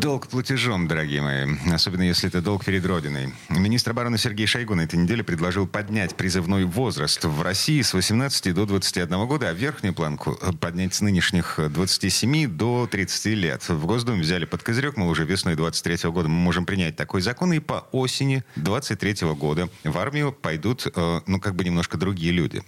Долг платежом, дорогие мои. Особенно если это долг перед Родиной. Министр обороны Сергей Шойгу на этой неделе предложил поднять призывной возраст в России с 18 до 21 года, а верхнюю планку поднять с нынешних 27 до 30 лет. В Госдуме взяли под козырек, мы уже весной 23 года мы можем принять такой закон, и по осени 23 года в армию пойдут, э, ну, как бы немножко другие люди.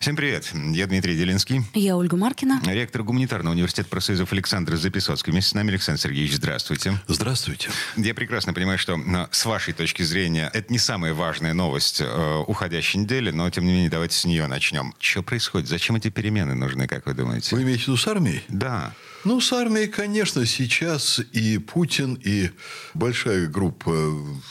Всем привет. Я Дмитрий Делинский. Я Ольга Маркина. Ректор гуманитарного университета профсоюзов Александр Записоцкий. Вместе с нами Александр Сергеевич, здравствуйте. Здравствуйте. Я прекрасно понимаю, что э, с вашей точки зрения это не самая важная новость э, уходящей недели, но тем не менее давайте с нее начнем. Что происходит? Зачем эти перемены нужны, как вы думаете? Вы имеете в виду с армией? Да. Ну, с армией, конечно, сейчас и Путин, и большая группа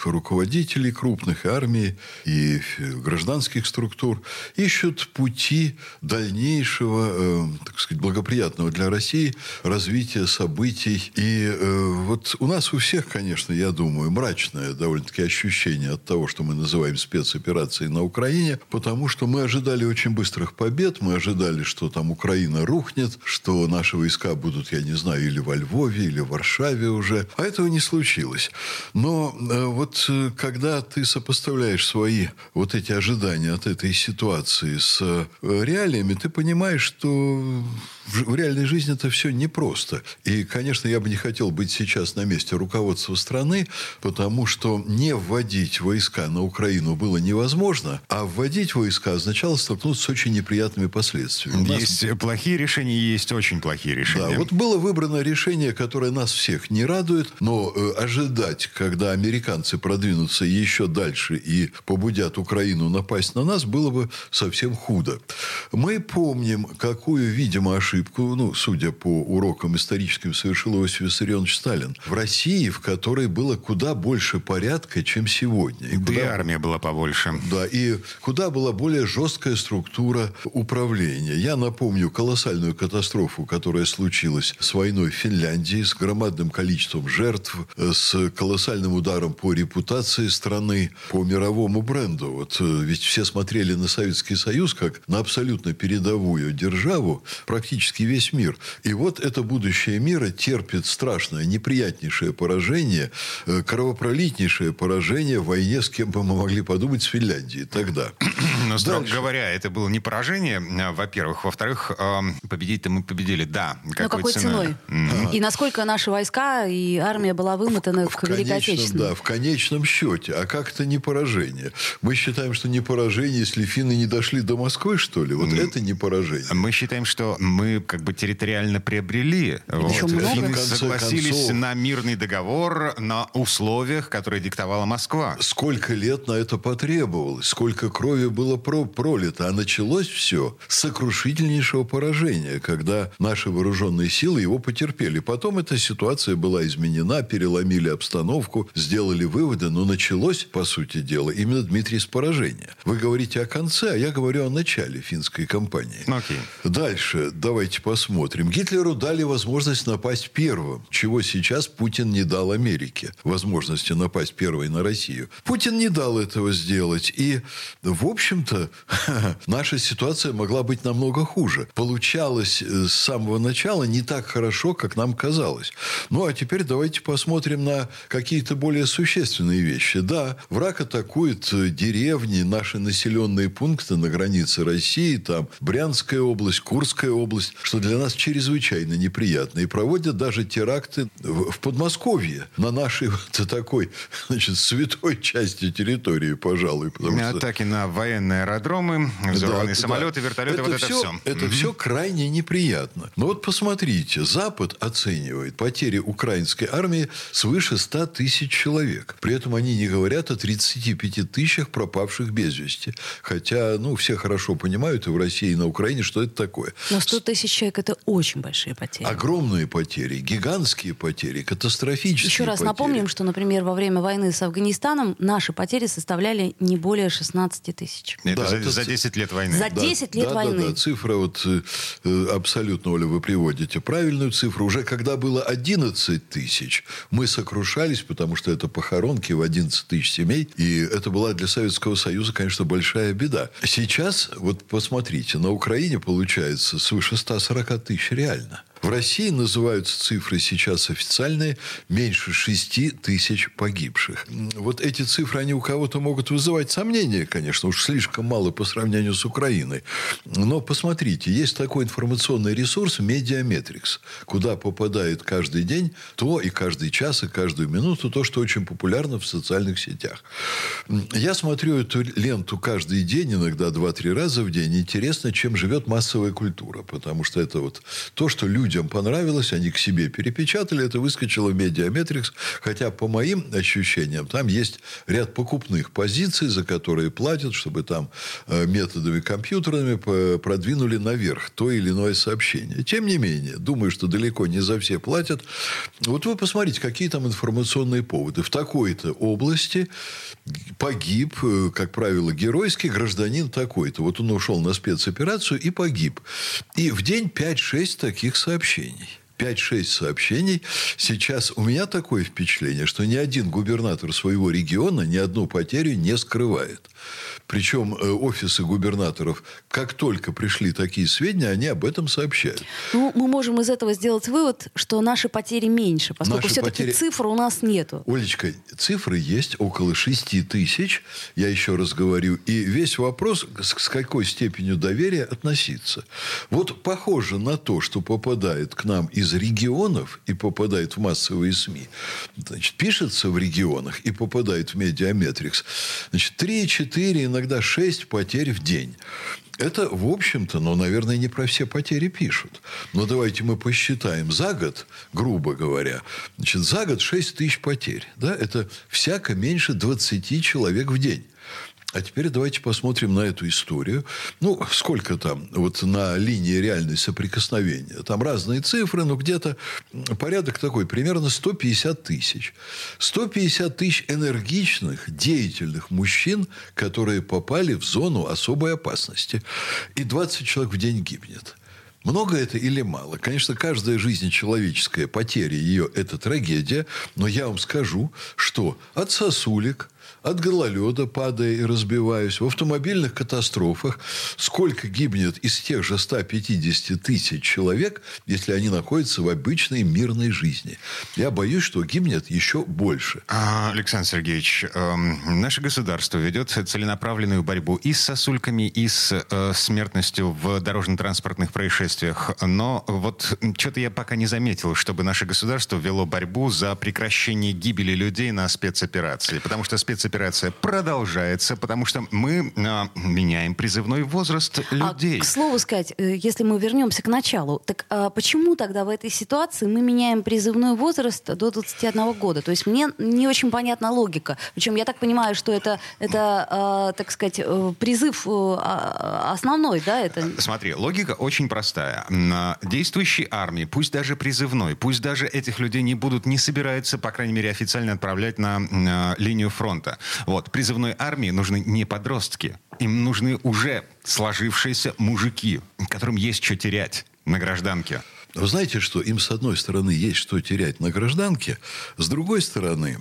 руководителей крупных армий и гражданских структур ищут пути дальнейшего, э, так сказать, благоприятного для России развития событий. И э, вот у нас у всех, конечно, я думаю, мрачное довольно-таки ощущение от того, что мы называем спецоперацией на Украине, потому что мы ожидали очень быстрых побед, мы ожидали, что там Украина рухнет, что наши войска будут я не знаю, или во Львове, или в Варшаве уже. А этого не случилось. Но э, вот э, когда ты сопоставляешь свои вот эти ожидания от этой ситуации с э, реалиями, ты понимаешь, что в реальной жизни это все непросто. И, конечно, я бы не хотел быть сейчас на месте руководства страны, потому что не вводить войска на Украину было невозможно, а вводить войска означало столкнуться с очень неприятными последствиями. Есть нас... плохие решения, есть очень плохие решения. Да, вот было выбрано решение, которое нас всех не радует, но э, ожидать, когда американцы продвинутся еще дальше и побудят Украину напасть на нас, было бы совсем худо. Мы помним, какую, видимо, ошибку, ну, судя по урокам историческим, совершил Иосиф Виссарионович Сталин. В России, в которой было куда больше порядка, чем сегодня. И да и армия была побольше. Да, и куда была более жесткая структура управления. Я напомню колоссальную катастрофу, которая случилась с войной в Финляндии, с громадным количеством жертв, с колоссальным ударом по репутации страны, по мировому бренду. Вот э, ведь все смотрели на Советский Союз как на абсолютно передовую державу, практически весь мир. И вот это будущее мира терпит страшное, неприятнейшее поражение, э, кровопролитнейшее поражение в войне, с кем бы мы могли подумать, с Финляндией тогда. Но, строго Дальше. говоря, это было не поражение, а, во-первых. Во-вторых, победить-то мы победили, да. Какой, какой ценой? Mm-hmm. И насколько наши войска и армия была вымотана в, к Великой Отечественной? Да, в конечном счете. А как это не поражение? Мы считаем, что не поражение, если финны не дошли до Москвы, что ли? Вот mm. это не поражение. Мы считаем, что мы как бы территориально приобрели. Вот. Финны согласились концов... на мирный договор на условиях, которые диктовала Москва. Сколько лет на это потребовалось? Сколько крови было про пролито? А началось все с сокрушительнейшего поражения, когда наши вооруженные силы его потерпели. Потом эта ситуация была изменена, переломили обстановку, сделали выводы, но началось, по сути дела, именно Дмитрий с поражения. Вы говорите о конце, а я говорю о начале финской кампании. Okay. Дальше давайте посмотрим. Гитлеру дали возможность напасть первым, чего сейчас Путин не дал Америке. Возможности напасть первой на Россию. Путин не дал этого сделать. И, в общем-то, наша ситуация могла быть намного хуже. Получалось э, с самого начала не так хорошо, как нам казалось. Ну, а теперь давайте посмотрим на какие-то более существенные вещи. Да, враг атакует э, деревни, наши населенные пункты на границе России, там Брянская область, Курская область, что для нас чрезвычайно неприятно. И проводят даже теракты в, Подмосковье на нашей вот такой, значит, святой части территории, пожалуй. Что... Атаки на военные аэродромы, взорванные да, самолеты, да. вертолеты, это вот это все. все. Это mm-hmm. все крайне неприятно. Но вот посмотрите, Запад оценивает потери украинской армии свыше 100 тысяч человек. При этом они не говорят о 35 тысячах пропавших без вести. Хотя, ну, все хорошо понимают и в России, и на Украине, что это такое. Но 100 тысяч человек – это очень большие потери. Огромные потери, гигантские потери. Потери, катастрофические Еще раз потери. напомним, что, например, во время войны с Афганистаном наши потери составляли не более 16 тысяч. Это Да, за, это за ц- 10 лет войны. За 10 лет да, войны. Да, да, цифра вот э, э, абсолютно, Оля, вы приводите правильную цифру. Уже когда было 11 тысяч, мы сокрушались, потому что это похоронки в 11 тысяч семей. И это была для Советского Союза, конечно, большая беда. Сейчас, вот посмотрите, на Украине получается свыше 140 тысяч реально. В России называются цифры сейчас официальные меньше 6 тысяч погибших. Вот эти цифры, они у кого-то могут вызывать сомнения, конечно, уж слишком мало по сравнению с Украиной. Но посмотрите, есть такой информационный ресурс Mediametrics, куда попадает каждый день то и каждый час, и каждую минуту то, что очень популярно в социальных сетях. Я смотрю эту ленту каждый день, иногда 2-3 раза в день. Интересно, чем живет массовая культура, потому что это вот то, что людям понравилось, они к себе перепечатали, это выскочило в Mediametrics, хотя по моим ощущениям там есть ряд покупных позиций, за которые платят, чтобы там э, методами компьютерными продвинули наверх то или иное сообщение. Тем не менее, думаю, что далеко не за все платят. Вот вы посмотрите, какие там информационные поводы. В такой-то области погиб, э, как правило, геройский гражданин такой-то. Вот он ушел на спецоперацию и погиб. И в день 5-6 таких сообщений. 5-6 сообщений. Сейчас у меня такое впечатление, что ни один губернатор своего региона ни одну потерю не скрывает. Причем э, офисы губернаторов, как только пришли такие сведения, они об этом сообщают. Ну, мы можем из этого сделать вывод, что наши потери меньше, поскольку Наши все-таки потери- цифр у нас нету. Олечка, цифры есть около 6 тысяч, я еще раз говорю. И весь вопрос, с какой степенью доверия относиться. Вот похоже на то, что попадает к нам из регионов и попадает в массовые СМИ. Значит, пишется в регионах и попадает в медиаметрикс. Значит, 3, 4, иногда 6 потерь в день. Это, в общем-то, ну, наверное, не про все потери пишут. Но давайте мы посчитаем за год, грубо говоря. Значит, за год 6 тысяч потерь. Да? Это всяко меньше 20 человек в день. А теперь давайте посмотрим на эту историю. Ну, сколько там вот на линии реальной соприкосновения? Там разные цифры, но где-то порядок такой, примерно 150 тысяч. 150 тысяч энергичных, деятельных мужчин, которые попали в зону особой опасности. И 20 человек в день гибнет. Много это или мало? Конечно, каждая жизнь человеческая, потеря ее – это трагедия. Но я вам скажу, что от сосулек, от гололеда, падая и разбиваясь, в автомобильных катастрофах, сколько гибнет из тех же 150 тысяч человек, если они находятся в обычной мирной жизни. Я боюсь, что гибнет еще больше. А, Александр Сергеевич, эм, наше государство ведет целенаправленную борьбу и с сосульками, и с э, смертностью в дорожно-транспортных происшествиях. Но вот что-то я пока не заметил, чтобы наше государство вело борьбу за прекращение гибели людей на спецоперации. Потому что спецоперация продолжается, потому что мы э, меняем призывной возраст людей. А, к слову сказать, э, если мы вернемся к началу, так а почему тогда в этой ситуации мы меняем призывной возраст до 21 года? То есть мне не очень понятна логика. Причем я так понимаю, что это, это а, так сказать, э, призыв э, а, основной, да? Это... Смотри, логика очень простая. На Действующей армии, пусть даже призывной, пусть даже этих людей не будут, не собираются, по крайней мере, официально отправлять на линию фронта. Вот, призывной армии нужны не подростки, им нужны уже сложившиеся мужики, которым есть что терять на гражданке. Вы знаете, что им, с одной стороны, есть что терять на гражданке, с другой стороны,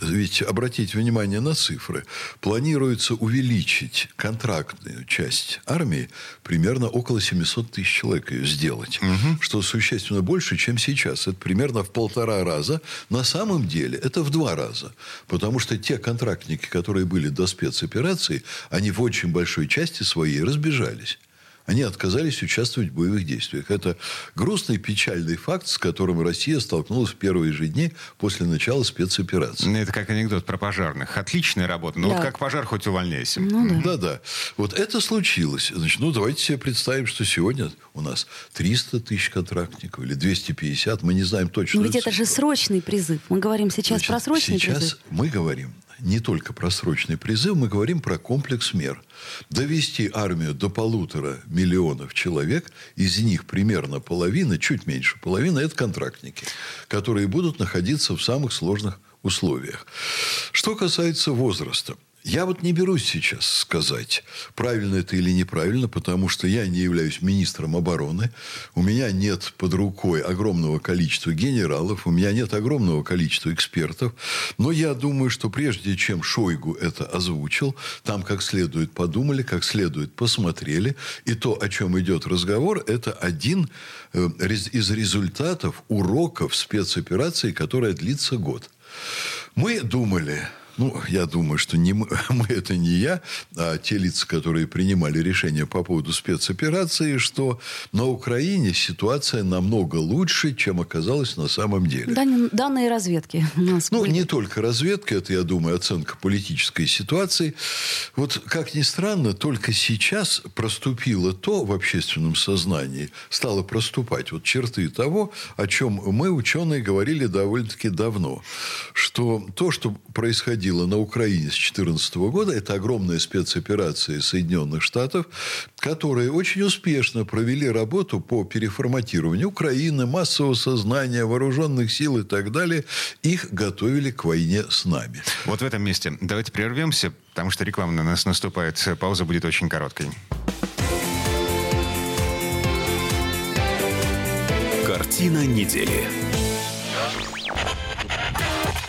ведь- обратите внимание на цифры. Планируется увеличить контрактную часть армии примерно около 700 тысяч человек ее сделать. Что существенно больше, чем сейчас. Это примерно в полтора раза. На самом деле это в два раза. Потому что те контрактники, которые были до спецоперации, они в очень большой части своей разбежались. Они отказались участвовать в боевых действиях. Это грустный, печальный факт, с которым Россия столкнулась в первые же дни после начала спецоперации. Ну, Это как анекдот про пожарных. Отличная работа, но Да. вот как пожар, хоть увольняйся. Да-да. Вот это случилось. Значит, ну, давайте себе представим, что сегодня у нас 300 тысяч контрактников или 250. Мы не знаем точно. Но ведь это же срочный призыв. Мы говорим сейчас Значит, про срочный сейчас призыв. мы говорим не только про срочный призыв, мы говорим про комплекс мер. Довести армию до полутора миллионов человек, из них примерно половина, чуть меньше половины, это контрактники, которые будут находиться в самых сложных условиях. Что касается возраста – я вот не берусь сейчас сказать, правильно это или неправильно, потому что я не являюсь министром обороны, у меня нет под рукой огромного количества генералов, у меня нет огромного количества экспертов, но я думаю, что прежде чем Шойгу это озвучил, там как следует подумали, как следует посмотрели, и то, о чем идет разговор, это один э, из результатов уроков спецоперации, которая длится год. Мы думали, ну, я думаю, что не мы, мы это не я, а те лица, которые принимали решение по поводу спецоперации, что на Украине ситуация намного лучше, чем оказалось на самом деле. Дан, данные разведки. Ну, были. не только разведка, это, я думаю, оценка политической ситуации. Вот, как ни странно, только сейчас проступило то в общественном сознании, стало проступать вот черты того, о чем мы, ученые, говорили довольно-таки давно, что то, что происходило происходило на Украине с 2014 года, это огромная спецоперация Соединенных Штатов, которые очень успешно провели работу по переформатированию Украины, массового сознания, вооруженных сил и так далее. Их готовили к войне с нами. Вот в этом месте давайте прервемся, потому что реклама на нас наступает. Пауза будет очень короткой. Картина недели.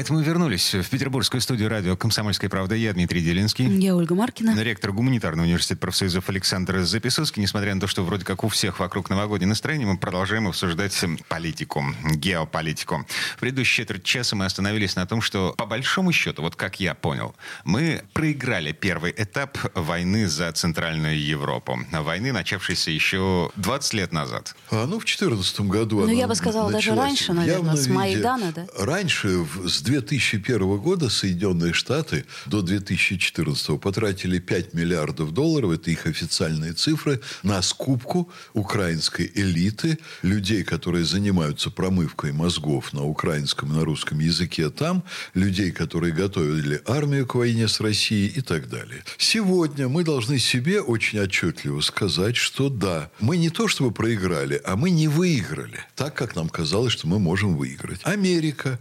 А это мы вернулись в петербургскую студию радио «Комсомольская правда». Я Дмитрий Делинский. Я Ольга Маркина. Ректор гуманитарного университета профсоюзов Александр Записовский. Несмотря на то, что вроде как у всех вокруг новогоднее настроение, мы продолжаем обсуждать политику, геополитику. В предыдущей четверть часа мы остановились на том, что по большому счету, вот как я понял, мы проиграли первый этап войны за Центральную Европу. Войны, начавшейся еще 20 лет назад. А, ну, в 2014 году Ну, я бы сказала, даже раньше, наверное, с Майдана, да? Раньше, с 2001 года Соединенные Штаты до 2014 потратили 5 миллиардов долларов, это их официальные цифры, на скупку украинской элиты, людей, которые занимаются промывкой мозгов на украинском и на русском языке там, людей, которые готовили армию к войне с Россией и так далее. Сегодня мы должны себе очень отчетливо сказать, что да, мы не то чтобы проиграли, а мы не выиграли, так как нам казалось, что мы можем выиграть. Америка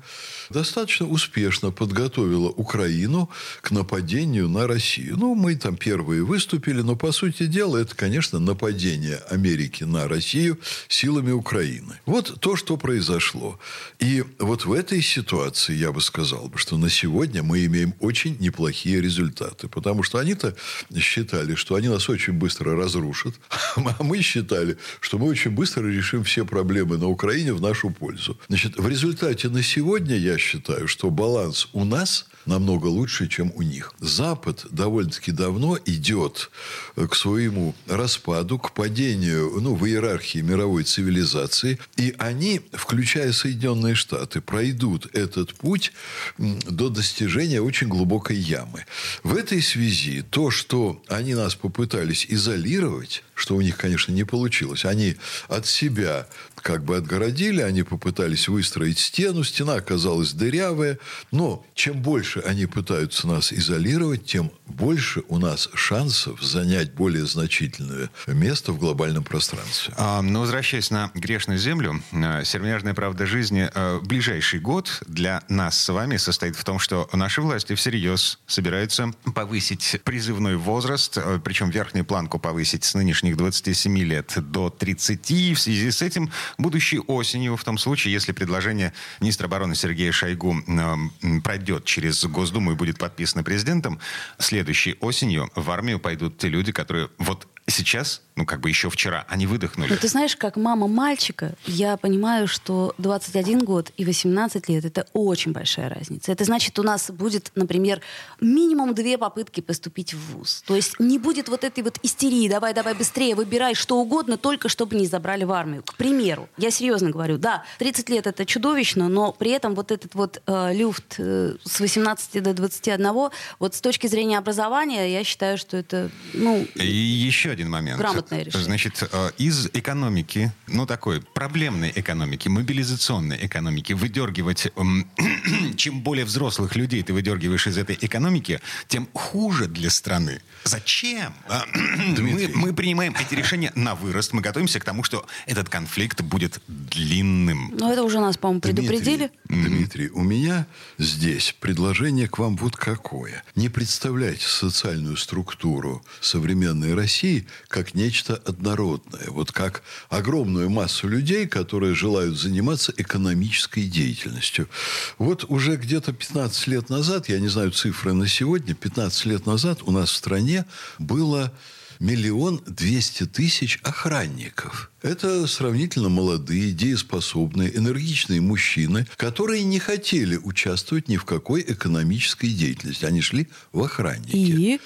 достаточно успешно подготовила Украину к нападению на Россию. Ну, мы там первые выступили, но, по сути дела, это, конечно, нападение Америки на Россию силами Украины. Вот то, что произошло. И вот в этой ситуации я бы сказал, что на сегодня мы имеем очень неплохие результаты. Потому что они-то считали, что они нас очень быстро разрушат. А мы считали, что мы очень быстро решим все проблемы на Украине в нашу пользу. Значит, в результате на сегодня, я считаю, что баланс у нас намного лучше, чем у них. Запад довольно-таки давно идет к своему распаду, к падению ну, в иерархии мировой цивилизации. И они, включая Соединенные Штаты, пройдут этот путь до достижения очень глубокой ямы. В этой связи то, что они нас попытались изолировать, что у них, конечно, не получилось. Они от себя как бы отгородили, они попытались выстроить стену, стена оказалась дырявая, но чем больше они пытаются нас изолировать, тем больше у нас шансов занять более значительное место в глобальном пространстве. А, но возвращаясь на грешную землю, э, сермяжная правда жизни, э, ближайший год для нас с вами состоит в том, что наши власти всерьез собираются повысить призывной возраст, э, причем верхнюю планку повысить с нынешних 27 лет до 30. И в связи с этим будущей осенью, в том случае, если предложение министра обороны Сергея Шойгу э, пройдет через Госдуму и будет подписано президентом, следующей осенью в армию пойдут те люди, которые вот сейчас ну, как бы еще вчера, они выдохнули. Ну, ты знаешь, как мама мальчика, я понимаю, что 21 год и 18 лет — это очень большая разница. Это значит, у нас будет, например, минимум две попытки поступить в ВУЗ. То есть не будет вот этой вот истерии, давай, давай быстрее, выбирай что угодно, только чтобы не забрали в армию. К примеру, я серьезно говорю, да, 30 лет — это чудовищно, но при этом вот этот вот э, люфт э, с 18 до 21, вот с точки зрения образования, я считаю, что это, ну... И еще один момент. Грамотное решение. Значит, э, из экономики, ну, такой проблемной экономики, мобилизационной экономики, выдергивать... эм, Чем более взрослых людей ты выдергиваешь из этой экономики, тем хуже для страны. Зачем? А, Мы, мы принимаем эти решения на вырост. Мы готовимся к тому, что этот конфликт будет длинным. Ну, это уже нас, по-моему, предупредили. Дмитрий, Дмитрий, у меня здесь предложение к вам вот какое. Не представляйте социальную структуру современной России как нечто однородное. Вот как огромную массу людей, которые желают заниматься экономической деятельностью. Вот уже где-то 15 лет назад, я не знаю цифры на сегодня, 15 лет назад у нас в стране было миллион двести тысяч охранников. Это сравнительно молодые, дееспособные, энергичные мужчины, которые не хотели участвовать ни в какой экономической деятельности. Они шли в охранники. И?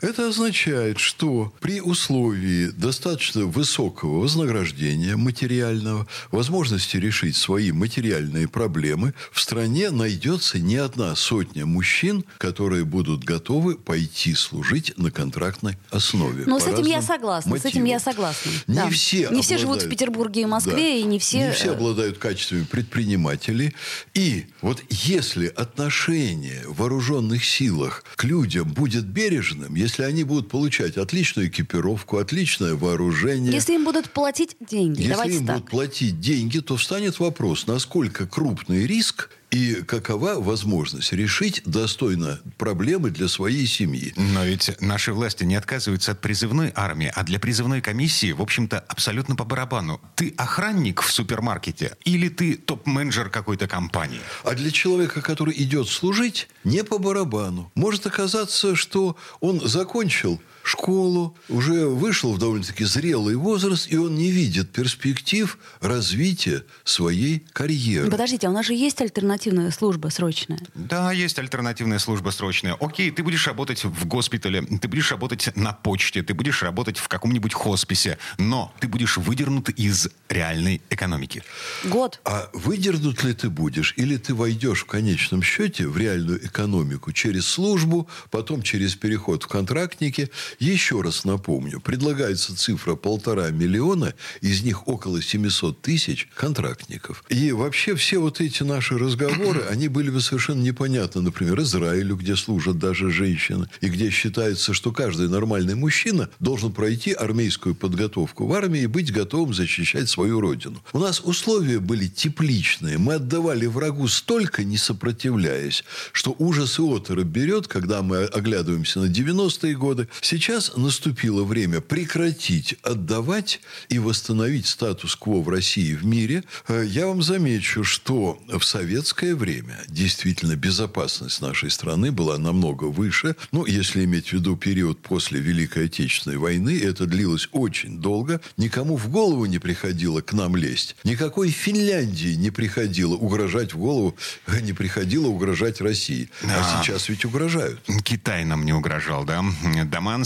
Это означает, что при условии достаточно высокого вознаграждения материального, возможности решить свои материальные проблемы, в стране найдется не одна сотня мужчин, которые будут готовы пойти служить на контрактной основе. Ну, по с этим я согласна. С этим я мотивам. согласна. Не Да. все Не все живут в Петербурге и Москве, Да. и не все... Не все э, обладают качествами предпринимателей. И вот если отношение в вооруженных силах к людям будет бережным, если они будут получать отличную экипировку, отличное вооружение... Если им будут платить деньги, Если давайте им так. будут платить деньги, то встанет вопрос, насколько крупный риск и какова возможность решить достойно проблемы для своей семьи. Но ведь наши власти не отказываются от призывной армии, а для призывной комиссии, в общем-то, абсолютно по барабану. Ты охранник в супермаркете или ты топ-менеджер какой-то компании? А для человека, который идет служить, не по барабану. Может оказаться, что он закончил школу, уже вышел в довольно-таки зрелый возраст, и он не видит перспектив развития своей карьеры. Подождите, а у нас же есть альтернативная служба срочная. Да, есть альтернативная служба срочная. Окей, ты будешь работать в госпитале, ты будешь работать на почте, ты будешь работать в каком-нибудь хосписе, но ты будешь выдернут из реальной экономики. Год. А выдернут ли ты будешь, или ты войдешь в конечном счете в реальную экономику через службу, потом через переход в контрактники? Еще раз напомню, предлагается цифра полтора миллиона, из них около 700 тысяч контрактников. И вообще все вот эти наши разговоры, они были бы совершенно непонятны, например, Израилю, где служат даже женщины, и где считается, что каждый нормальный мужчина должен пройти армейскую подготовку в армии и быть готовым защищать свою родину. У нас условия были тепличные. Мы отдавали врагу столько, не сопротивляясь, что ужас и оторопь берет, когда мы оглядываемся на 90-е годы. Сейчас наступило время прекратить отдавать и восстановить статус-кво в России и в мире. Э, Я вам замечу, что в советское время действительно безопасность нашей страны была намного выше. Ну, если иметь в виду период после Великой Отечественной войны, это длилось очень долго. Никому в голову не приходило к нам лезть. Никакой Финляндии не приходило угрожать в голову, э, не приходило угрожать России. Да. А сейчас ведь угрожают. Китай нам не угрожал, да?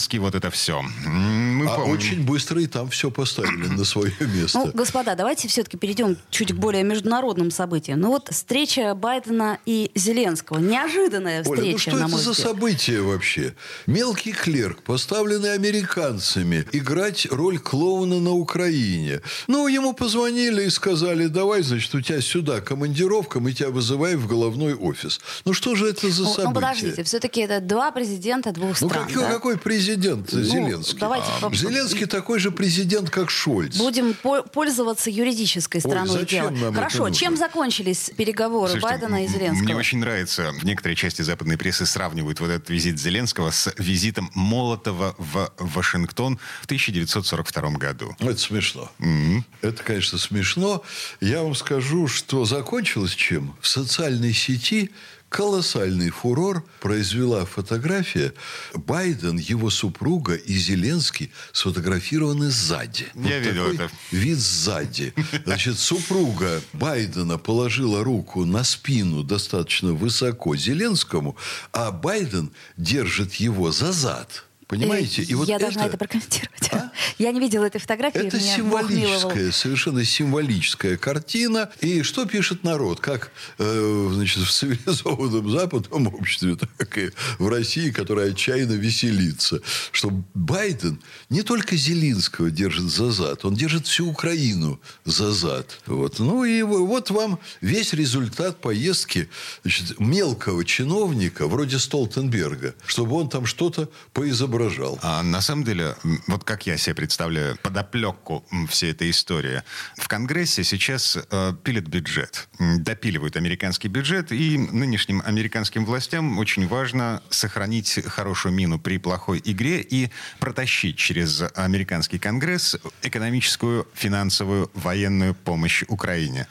Даманский, вот это все. Мы А помним. очень быстро и там все поставили на свое место. Ну, господа, давайте все-таки перейдем чуть к более международным событиям. Ну вот встреча Байдена и Зеленского. Неожиданная встреча, Оля, ну что это за событие вообще? Мелкий клерк, поставленный американцами, играть роль клоуна на Украине. Ну, ему позвонили и сказали, давай, значит, у тебя сюда командировка, мы тебя вызываем в головной офис. Ну, что же это за Ну, событие? ну, подождите, все-таки это два президента двух Ну, стран. какой, да? какой президент Ну, Зеленский? давайте А, Зеленский такой же президент, как Шольц. Будем по- пользоваться юридической стороной зачем дела. нам это Хорошо, нужно? чем закончились переговоры Слушайте, Байдена и Зеленского? Мне очень нравится, в некоторой части западной прессы сравнивают вот этот визит Зеленского с визитом Молотова в Вашингтон в 1942 году. Это смешно. Это, конечно, смешно. Я вам скажу, что закончилось чем? В социальной сети колоссальный фурор произвела фотография Байден, его супруга и Зеленский сфотографированы сзади. Я вот видел это. Вид сзади. Значит, супруга Байдена положила руку на спину достаточно высоко Зеленскому, а Байден держит его за зад. Понимаете? И вот я это... должна это прокомментировать. А? Я не видела этой фотографии. Это символическая, совершенно символическая картина. И что пишет народ? Как э, значит, в цивилизованном западном обществе, так и в России, которая отчаянно веселится. Что Байден не только Зелинского держит за зад, он держит всю Украину за зад. Вот. Ну и вот вам весь результат поездки значит, мелкого чиновника, вроде Столтенберга, чтобы он там что-то поизображал соображал. А на самом деле, вот как я себе представляю подоплеку всей этой истории. В Конгрессе сейчас э, пилят бюджет, допиливают американский бюджет, и нынешним американским властям очень важно сохранить хорошую мину при плохой игре и протащить через американский Конгресс экономическую, финансовую, военную помощь Украине.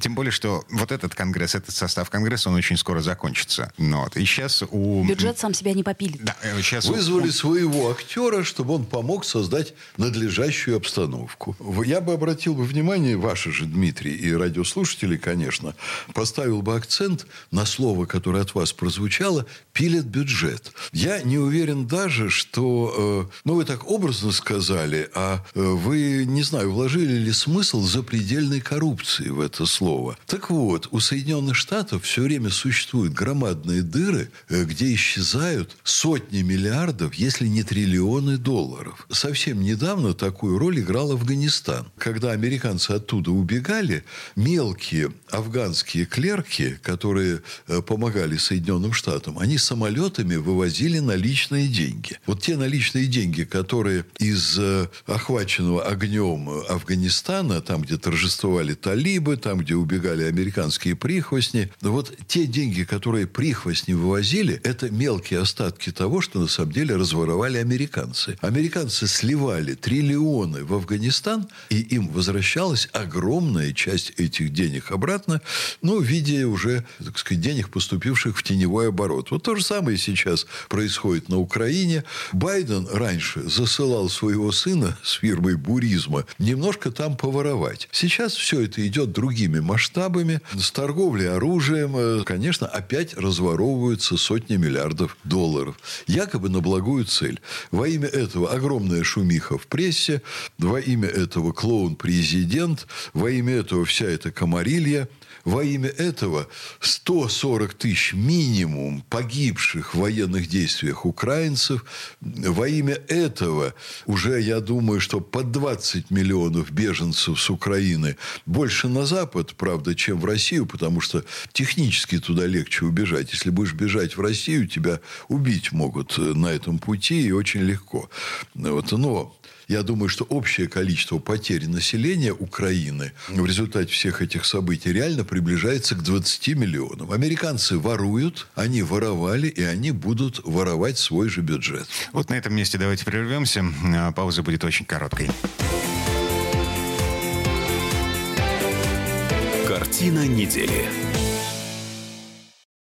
Тем более, что вот этот Конгресс, этот состав Конгресса, он очень скоро закончится. Ну вот. И сейчас у... Бюджет сам себя не попилит. Да, э, сейчас Вызвали у своего актера, чтобы он помог создать надлежащую обстановку. Я бы обратил бы внимание, ваше же, Дмитрий, и радиослушатели, конечно, поставил бы акцент на слово, которое от вас прозвучало, пилят бюджет. Я не уверен даже, что, э, ну, вы так образно сказали, а э, вы, не знаю, вложили ли смысл запредельной коррупции в это слово. Так вот, у Соединенных Штатов все время существуют громадные дыры, э, где исчезают сотни миллиардов, если не триллионы долларов. Совсем недавно такую роль играл Афганистан. Когда американцы оттуда убегали, мелкие афганские клерки, которые э, помогали Соединенным Штатам, они самолетами вывозили наличные деньги. Вот те наличные деньги, которые из э, охваченного огнем Афганистана, там, где торжествовали талибы, там, где убегали американские прихвостни, вот те деньги, которые прихвостни вывозили, это мелкие остатки того, что на самом деле разворовали американцы. Американцы сливали триллионы в Афганистан, и им возвращалась огромная часть этих денег обратно, ну, в виде уже, так сказать, денег, поступивших в теневой оборот. Вот то же самое сейчас происходит на Украине. Байден раньше засылал своего сына с фирмой «Буризма» немножко там поворовать. Сейчас все это идет другими масштабами. С торговлей оружием, э, конечно, опять разворовываются сотни миллиардов долларов. Якобы на благую цель. Во имя этого огромная шумиха в прессе, во имя этого клоун-президент, во имя этого вся эта комарилья – во имя этого 140 тысяч минимум погибших в военных действиях украинцев. Во имя этого уже, я думаю, что по 20 миллионов беженцев с Украины больше на Запад, правда, чем в Россию, потому что технически туда легче убежать. Если будешь бежать в Россию, тебя убить могут на этом пути и очень легко. Вот. Но я думаю, что общее количество потерь населения Украины в результате всех этих событий реально приближается к 20 миллионам. Американцы воруют, они воровали, и они будут воровать свой же бюджет. Вот на этом месте давайте прервемся. А, пауза будет очень короткой. Картина недели.